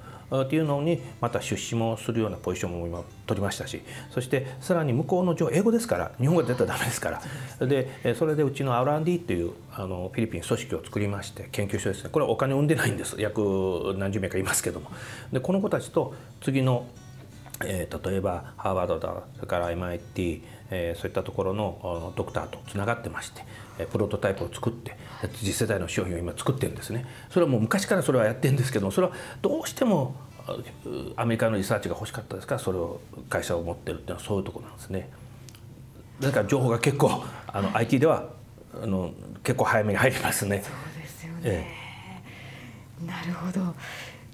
っていうのにまた出資もするようなポジションも今取りましたしそしてさらに向こうの英語ですから日本語で出たらダメですから。でそれでうちの R&D っていうあのフィリピン組織を作りまして研究所ですね。これはお金を生んでないんです。約何十名かいますけども。でこの子たちと次のえー、例えばハーバードだそれから MIT、えー、そういったところのドクターとつながってましてプロトタイプを作って次世代の商品を今作ってるんですね。それはもう昔からそれはやってるんですけどそれはどうしてもアメリカのリサーチが欲しかったですからそれを会社を持ってるっていうのはそういうところなんですね。だから情報が結構あの IT ではあの結構早めに入りますね。そうですよね、ええ、なるほど、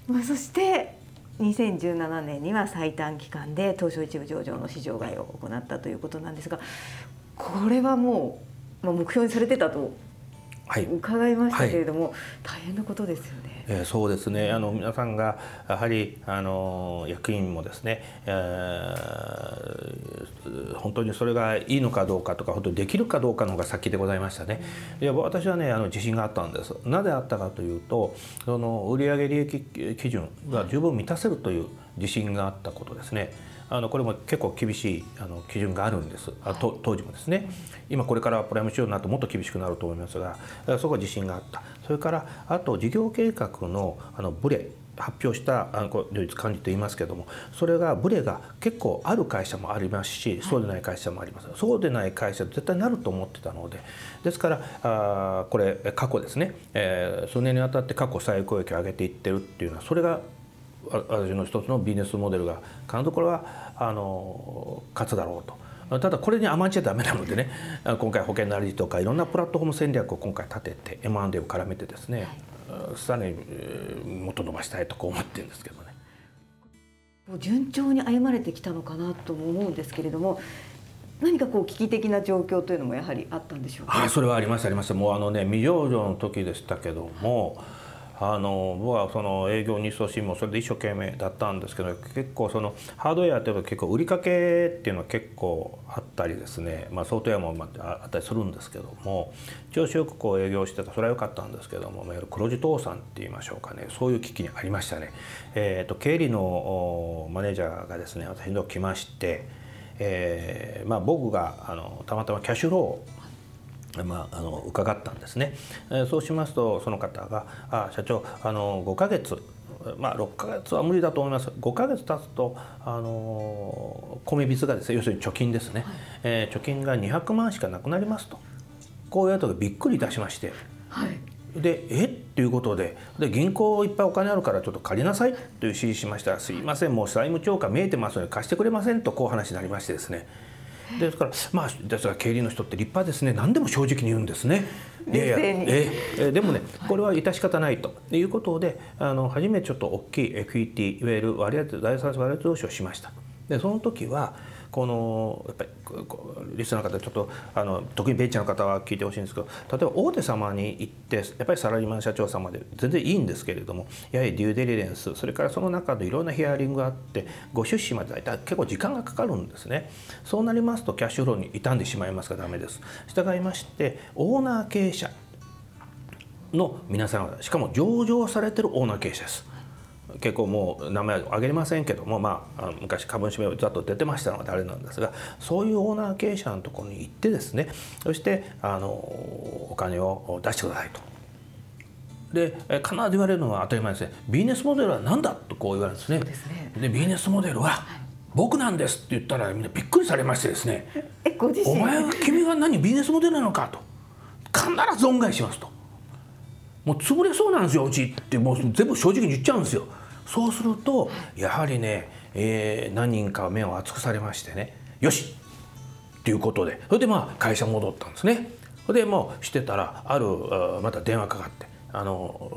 まあ、そして2017年には最短期間で東証一部上場の市場外を行ったということなんですがこれはもう、目標にされてたと伺いましたけれども、はいはい、大変なことですよね。えー、そうですねあの皆さんがやはりあの役員もですね、えー、本当にそれがいいのかどうかとか本当にできるかどうかの方が先でございましたね。いや私はねあの自信があったんです。なぜあったかというとその売上利益基準が十分満たせるという自信があったことですね。あのこれも結構厳しいあの基準があるんです。あと当時もですね。今これからプライム市場になるともっと厳しくなると思いますがそこは自信があった。それからあと事業計画のあのブレ発表したあの両立管理と言いますけどもそれがブレが結構ある会社もありますしそうでない会社もあります、はい、そうでない会社絶対なると思ってたのでですからあこれ過去ですね、えー、数年にわたって過去最高益を上げていってるっていうのはそれが私の一つのビジネスモデルが必ずこれはあの勝つだろうと。ただこれに甘んじゃダメなのでね 今回保険なりとかいろんなプラットフォーム戦略を今回立てて M&A を絡めてですね、さらにもっと伸ばしたいとこう思ってるんですけどね。順調に歩まれてきたのかなとも思うんですけれども何かこう危機的な状況というのもやはりあったんでしょうか？はい、それはありましたありました。もうあのね未上場の時でしたけども。あの僕はその営業に勤しもそれで一生懸命だったんですけど結構そのハードウェアっていうと結構売りかけっていうのは結構あったりですね、まあ、ソフトウェアもあったりするんですけども調子よくこう営業してたそれは良かったんですけどもいわゆる黒字倒産って言いましょうかねそういう危機にありましたね。えーと、経理のマネージャーがですね私のとこ来まして、えーまあ、僕があのたまたまキャッシュローまあ、あの伺ったんですね、えー、そうしますとその方が「あ社長あの5ヶ月まあ6ヶ月は無理だと思います。5ヶ月経つとあの米びつがですね要するに貯金ですね、はい、えー、貯金が200万しかなくなりますと。こういうとびっくりいたしまして、はい、でえ？っていうことでで銀行いっぱいお金あるからちょっと借りなさいという指示しましたら「すいませんもう債務超過見えてますので貸してくれません」とこう話になりましてですねですからまあですから経理の人って立派ですね何でも正直に言うんですね。いやいやええでもねこれは致し方ないということであの初めてちょっと大きいエクイティいわゆる割当第三割当投資をしました。でその時はこのやっぱりリスナーの方ちょっとあの特にベンチャーの方は聞いてほしいんですけど例えば大手様に行ってやっぱりサラリーマン社長様で全然いいんですけれどもやはりデューデリレンスそれからその中でいろんなヒアリングがあってご出資まで大体結構時間がかかるんですね。そうなりますとキャッシュフローに傷んでしまいますからダメです。従いましてオーナー経営者の皆さんしかも上場されてるオーナー経営者です。結構もう名前を挙げれませんけども、まあ、昔株主名ざっと出てましたのであれなんですがそういうオーナー経営者のところに行ってですねそしてあのお金を出してくださいと。で必ず言われるのは当たり前ですねビジネスモデルは何だとこう言われるんですね。で、ね、ビジネスモデルは、僕なんですって言ったらみんなびっくりされましてですね「えご自身お前は君が何ビジネスモデルなのか」と「必ず恩返しします」と「もう潰れそうなんですようち」ってもう全部正直に言っちゃうんですよ。そうするとやはりね、えー、何人か目を厚くされましてねよしっていうことでそれでまあ会社戻ったんですね。それでもうしてたらあるまた電話かかってあの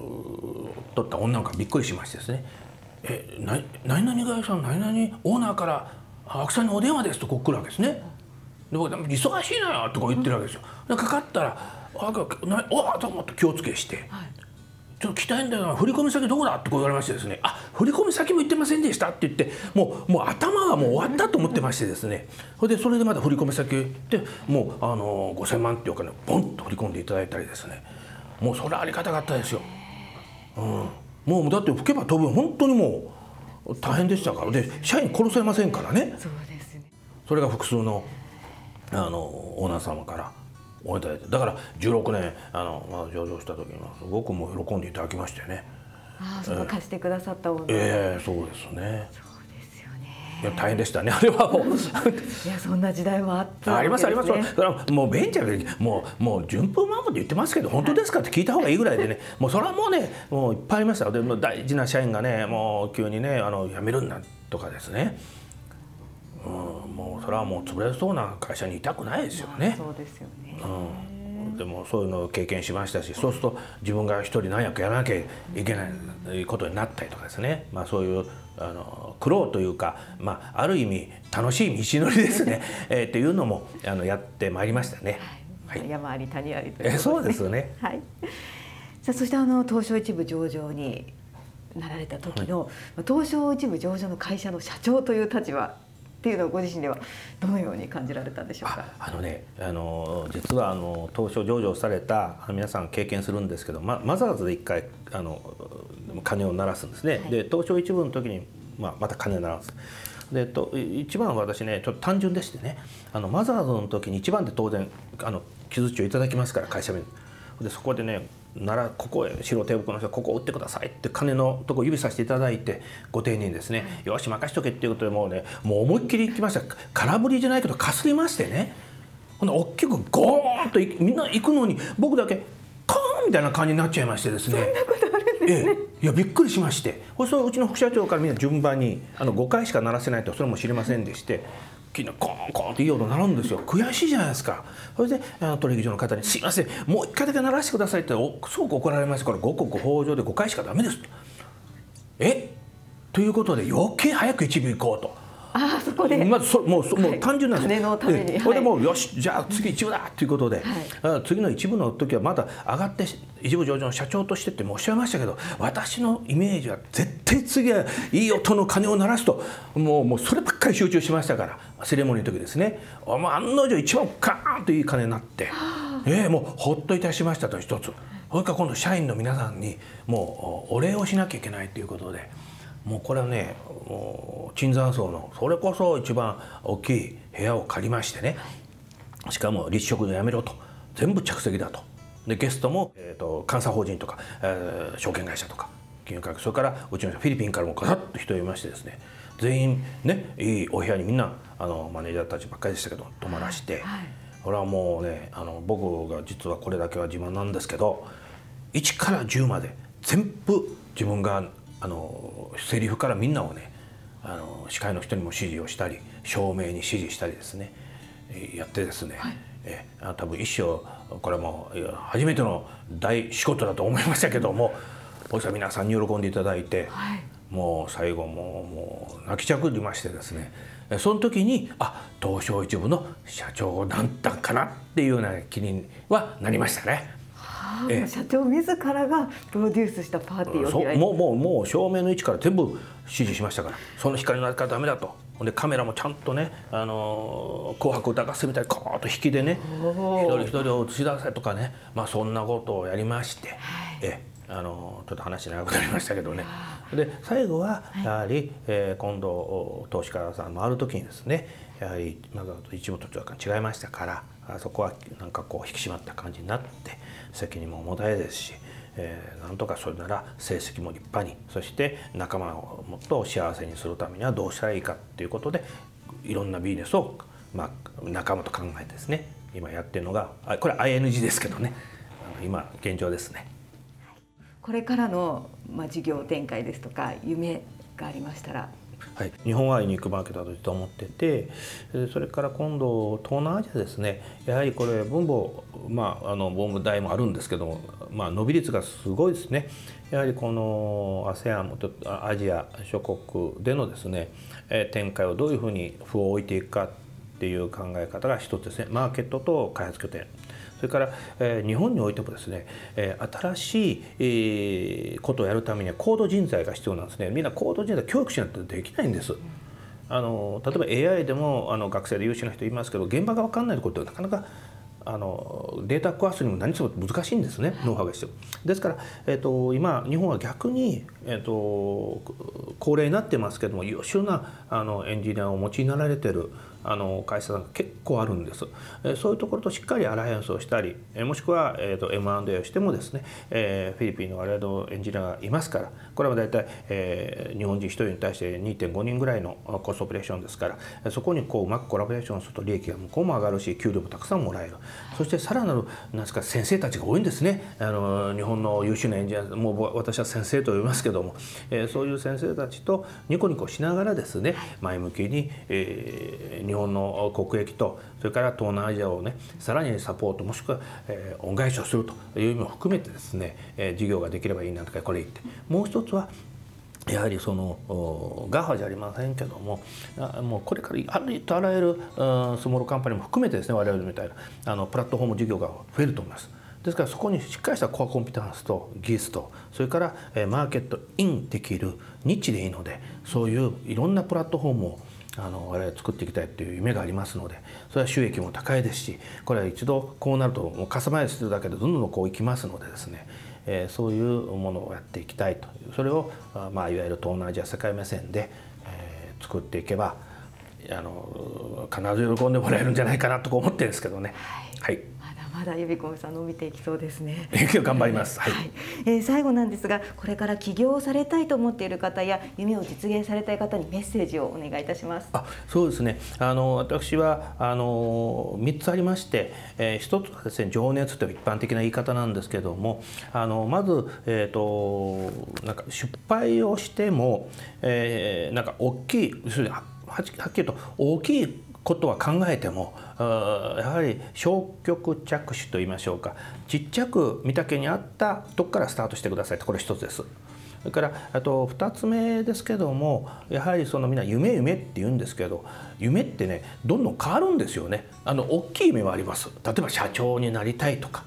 取った女の子がびっくりしましてですね「えな何々会社の何々オーナーから青木さんにお電話です」とこう来るわけですね。で僕忙しいのよとか言ってるわけですよ。かかったら「あおっ!」と思って気をつけして、はいちょっと来たいんだよ振込先どこだって言われましてですね。あ振込先も言ってませんでしたって言ってもうもう頭がもう終わったと思ってましてですね。それでそれでまだ振込先言ってもうあの5,000万っていうお金をボンと振り込んでいただいたりですね。もうそれありがたかったですよ。うん、もうだって吹けば飛ぶ本当にもう大変でしたから。で社員殺せませんからね。そうですね。それが複数のあのオーナー様からただいてだから16年あの、まあ、上場した時にはすごくもう喜んでいただきましてね。ああその貸してくださったオーナーええー、そうですね。そうですよね。いや大変でしたねあれはもう。いやそんな時代もあった、ね、ありますあります。それはもうベンチャーでもうもう順風満帆って言ってますけど本当ですかって聞いた方がいいぐらいでね。もうそれはもうねもういっぱいありました。でも大事な社員がねもう急にねあの辞めるんだとかですね。うん、もうそれはもう潰れそうな会社にいたくないですよね。そうですよね、うん、でもそういうのを経験しましたしそうすると自分が一人何役やらなきゃいけないことになったりとかですね、まあ、そういうあの苦労というか、まあ、ある意味楽しい道のりですね、えー、っていうのもあのやってまいりましたね。はい、山あり谷ありという、ね、そうですね。はい。さあそしてあの東証一部上場になられた時の、はい、東証一部上場の会社の社長という立場っていうのをご自身ではどのように感じられたんでしょうか？あのねあの実はあの東証上場された皆さん経験するんですけど、ま、マザーズで一回あの鐘を鳴らすんですね、はい、で東証一部の時に、まあ、また鐘を鳴らす。でと一番私ねちょっと単純でしてね。あのマザーズの時に一番で当然あの木槌をいただきますから会社名。でそこでねならここへ白手袋の人ここを打ってくださいって金のとこ指さしていただいてご丁寧にですねよし任しとけっていうことでもうねもう思いっきりいきました。空振りじゃないけどかすりましてね。ほんで大きくゴーンとみんな行くのに僕だけコーンみたいな感じになっちゃいましてですね。ええ、いやびっくりしまして。それうちの副社長からみんな順番にあの5回しか鳴らせないとそれも知りませんでして昨日コーンコーンっていい音鳴るんですよ。悔しいじゃないですか。それであの取引所の方に「すいませんもう一回だけ鳴らしてください」ってすごく怒られましたから五穀豊穣で5回しかダメですと。え？ということで余計早く一部行こうと。あそこでまずそもうもう単純なんです、金のために、これでもうよしじゃあ次一部だということで、はい、次の一部の時はまだ上がって一部上場の社長としてっておっしゃいましたけど私のイメージは絶対次はいい音の鐘を鳴らすと。もうもうそればっかり集中しましたからセレモニーの時ですね。案の定一番カーンといい鐘になって、えー、もうほっといたしましたと一つ。それから今度社員の皆さんにもうお礼をしなきゃいけないということで。もうこれはねもう椿山荘のそれこそ一番大きい部屋を借りましてね。しかも立食でやめろと。全部着席だと。でゲストも、えーと、監査法人とか、えー、証券会社とか金融会社それからうちのフィリピンからもガサッと人をいましてですね。全員ねいいお部屋にみんなあのマネージャーたちばっかりでしたけど泊まらして、はい、これはもうねあの僕が実はこれだけは自慢なんですけど1から10まで全部自分があのセリフからみんなをねあの司会の人にも指示をしたり照明に指示したりですねやってですね、はい、え多分一生これも初めての大仕事だと思いましたけどもおさ皆さんに喜んでいただいて、はい、もう最後ももう泣きちゃくりましてですねその時にあ東証一部の社長だったかなっていうような気にはなりましたね。社長自らがプロデュースしたパーティーを開いて。もうもうもう照明の位置から全部指示しましたから。その光の当たり方ダメだと。でカメラもちゃんとね「あの紅白歌合戦」みたいにこーっと引きでね一人一人を映し出せとかね、まあ、そんなことをやりまして、はい、えあのちょっと話長くなりましたけどね。で最後はやはり、はい、えー、今度投資家さんのある時にですねやはりまだ一部と違いましたからあそこはなんかこう引き締まった感じになって責任も重たいですし、えー、なんとかそれなら成績も立派にそして仲間をもっと幸せにするためにはどうしたらいいかっていうことでいろんなビジネスを、まあ、仲間と考えてですね今やってるのがこれ ING ですけどね。今現状ですね。これからの、まあ、事業展開ですとか夢がありましたら。はい、日本はユニークマーケットだと思っててそれから今度東南アジアですね。やはりこれ分母まああの分母大もあるんですけども、まあ、伸び率がすごいですね。やはりこの ASEAN アジア諸国でのですね展開をどういうふうに歩を置いていくかっていう考え方が一つですね。マーケットと開発拠点。それから、えー、日本においてもですね、えー、新しい、えー、ことをやるためには高度人材が必要なんですね。みんな高度人材教育しないとできないんです。あの例えば AI でもあの学生で優秀な人いますけど現場が分かんないことってなかなかあのデータ壊すにも何するも難しいんですね。ノウハウが必要。ですから、えーと、今日本は逆に、えーと、高齢になってますけども優秀なあのエンジニアをお持ちになられてるあの会社さんが結構あるんです。そういうところとしっかりアライアンスをしたりもしくは、えーと、M&A をしてもですね、えー、フィリピンの我々のエンジニアがいますからこれは大体、えー、日本人1人に対して2.5人ぐらいのコストオペレーションですからそこにこううまくコラボレーションすると利益が向こうも上がるし給料もたくさんもらえる。そしてさらなるなんですか先生たちが多いんですね。あの日本の優秀なエンジニアもう私は先生と呼びますけども、えー、そういう先生たちとニコニコしながらですね前向きに、えー、日本の国益とそれから東南アジアをねさらにサポートもしくは、えー、恩返しをするという意味も含めてですね、えー、事業ができればいいなとかこれ言ってもう一つはやはりそのガハじゃありませんけどももうこれからありとあらゆるスモールカンパニーも含めてですね我々みたいなあのプラットフォーム事業が増えると思います。ですからそこにしっかりしたコアコンピタンスと技術とそれからマーケットインできるニッチでいいのでそういういろんなプラットフォームをあの我々作っていきたいっていう夢がありますのでそれは収益も高いですしこれは一度こうなるともうカスタマイズするだけでどんどんこういきますのでですね、えー、そういうものをやっていきたいというそれを、まあ、いわゆる東南アジア世界目線で、えー、作っていけばあの必ず喜んでもらえるんじゃないかなと思ってるんですけどね。はい、はいまだゆびこさん伸びていきそうですね。頑張ります。はい。はい、えー、最後なんですが、これから起業されたいと思っている方や夢を実現されたい方にメッセージをお願いいたします。あ、そうですね。あの私はあの三つありまして、えー、一つはですね情熱という一般的な言い方なんですけども、あのまずえっ、ー、となんか失敗をしても、えー、なんか大きいはっきり言うと大きいことは考えてもやはり消極着手といいましょうか。ちっちゃく御嶽にあったとこからスタートしてくださいと。これ一つです。それからあと2つ目ですけどもやはりそのみんな夢夢って言うんですけど夢ってねどんどん変わるんですよね。あの大きい夢はあります。例えば社長になりたいとか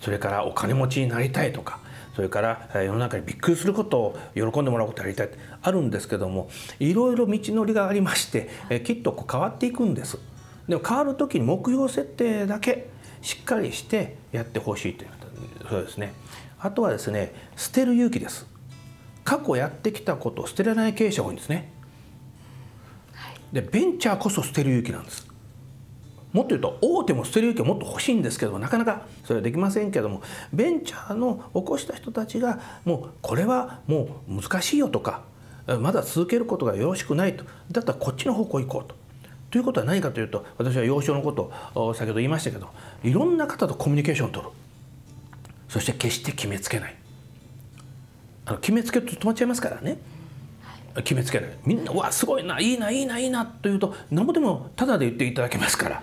それからお金持ちになりたいとかそれから世の中にびっくりすることを喜んでもらうことをやりたいあるんですけどもいろいろ道のりがありましてきっとこう変わっていくんです。でも変わる時に目標設定だけしっかりしてやってほしいというそうですね。あとはですね捨てる勇気です。過去やってきたことを捨てられない経営者が多いんですね。でベンチャーこそ捨てる勇気なんです。もっと言うと大手も捨てる勇気はもっと欲しいんですけどなかなかそれはできませんけどもベンチャーの起こした人たちがもうこれはもう難しいよとかまだ続けることがよろしくないと。だったらこっちの方向行こうと。ということは何かというと私は幼少のことを先ほど言いましたけどいろんな方とコミュニケーションを取る。そして決して決めつけない。あの決めつけると止まっちゃいますからね。決めつけないみんな「わすごいないいないいないいな」というと何ぼでもタダで言っていただけますから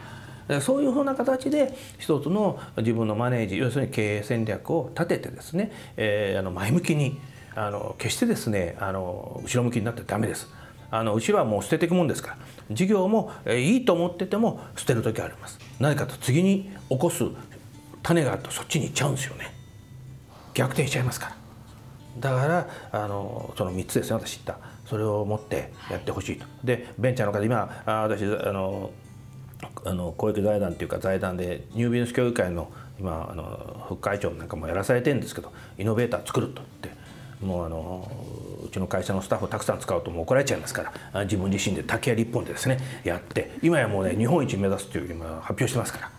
そういうふうな形で一つの自分のマネージ要するに経営戦略を立ててですね、えー、あの前向きにあの決してですねあの後ろ向きになってダメです。あの後ろはもう捨てていくもんですから事業も、いいと思ってても捨てる時あります。何かと次に起こす種があるとそっちに行っちゃうんですよね。逆転しちゃいますから。だからあのその3つですね私言った。それを持ってやってほしいと。でベンチャーの方今私あのあの公益財団っていうか財団でニュービジネス協議会の今あの副会長なんかもやらされてるんですけどイノベーター作るとってもうあのうちの会社のスタッフをたくさん使うともう怒られちゃいますから自分自身で竹やり一本でですねやって今やもうね日本一目指すという今発表してますから。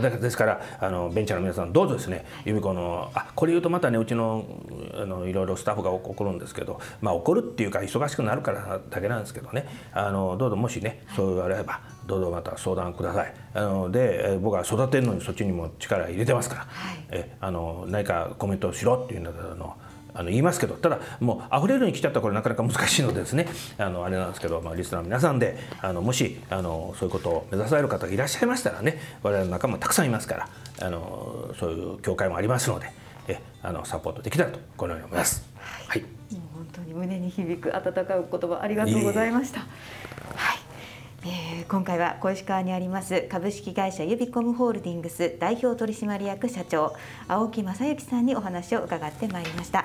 ですからあのベンチャーの皆さんどうぞですね由美子のあこれ言うとまたねうちのあのいろいろスタッフが怒るんですけどまあ怒るっていうか忙しくなるからだけなんですけどねあのどうぞもしねそう言われればどうぞまた相談ください。あので僕は育てるのにそっちにも力入れてますから、はい、えあの何かコメントしろっていうののあの言いますけど。ただもう溢れるに来ちゃったらこれなかなか難しいのでですね。あのあれなんですけど、まあ、リスナーの皆さんであのもしあのそういうことを目指される方がいらっしゃいましたらね我々の仲間たくさんいますからあのそういう協会もありますのでえあのサポートできたらとこのように思います。はい、もう本当に胸に響く温かいお言葉ありがとうございました。はいえ、今回は小石川にあります株式会社ユビコムホールディングス代表取締役社長青木正幸さんにお話を伺ってまいりました。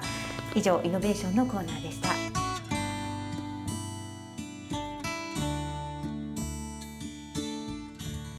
以上イノベーションのコーナーでした。